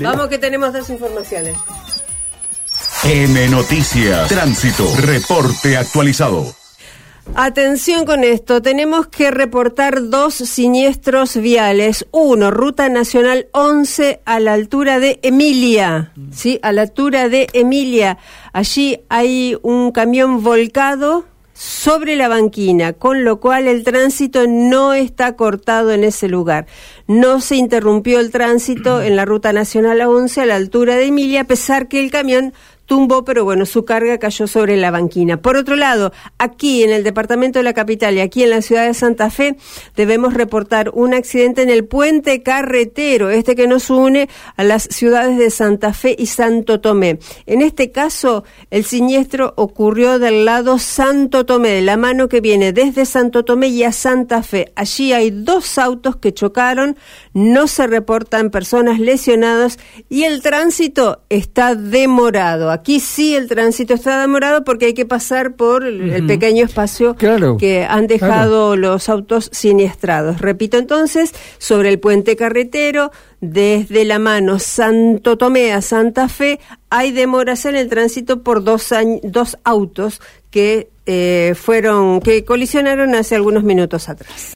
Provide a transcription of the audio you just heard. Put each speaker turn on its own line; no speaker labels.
Vamos que tenemos dos informaciones.
M Noticias, Tránsito, Reporte Actualizado.
Atención con esto, tenemos que reportar dos siniestros viales. Uno, Ruta Nacional 11 a la altura de Emilia, ¿sí? A la altura de Emilia. Allí hay un camión volcado sobre la banquina, con lo cual el tránsito no está cortado en ese lugar. No se interrumpió el tránsito en la Ruta Nacional 11 a la altura de Emilia, a pesar que el camión tumbó, pero bueno, su carga cayó sobre la banquina. Por otro lado, aquí en el departamento de la capital y aquí en la ciudad de Santa Fe, debemos reportar un accidente en el puente carretero, este que nos une a las ciudades de Santa Fe y Santo Tomé. En este caso, el siniestro ocurrió del lado Santo Tomé, de la mano que viene desde Santo Tomé y a Santa Fe. Allí hay dos autos que chocaron, no se reportan personas lesionadas y el tránsito está demorado Aquí sí el tránsito está demorado porque hay que pasar por el, pequeño espacio que han dejado los autos siniestrados. Repito entonces, sobre el puente carretero, desde la mano Santo Tomé a Santa Fe, hay demoras en el tránsito por dos, dos autos que eh, fueron, que colisionaron hace algunos minutos atrás.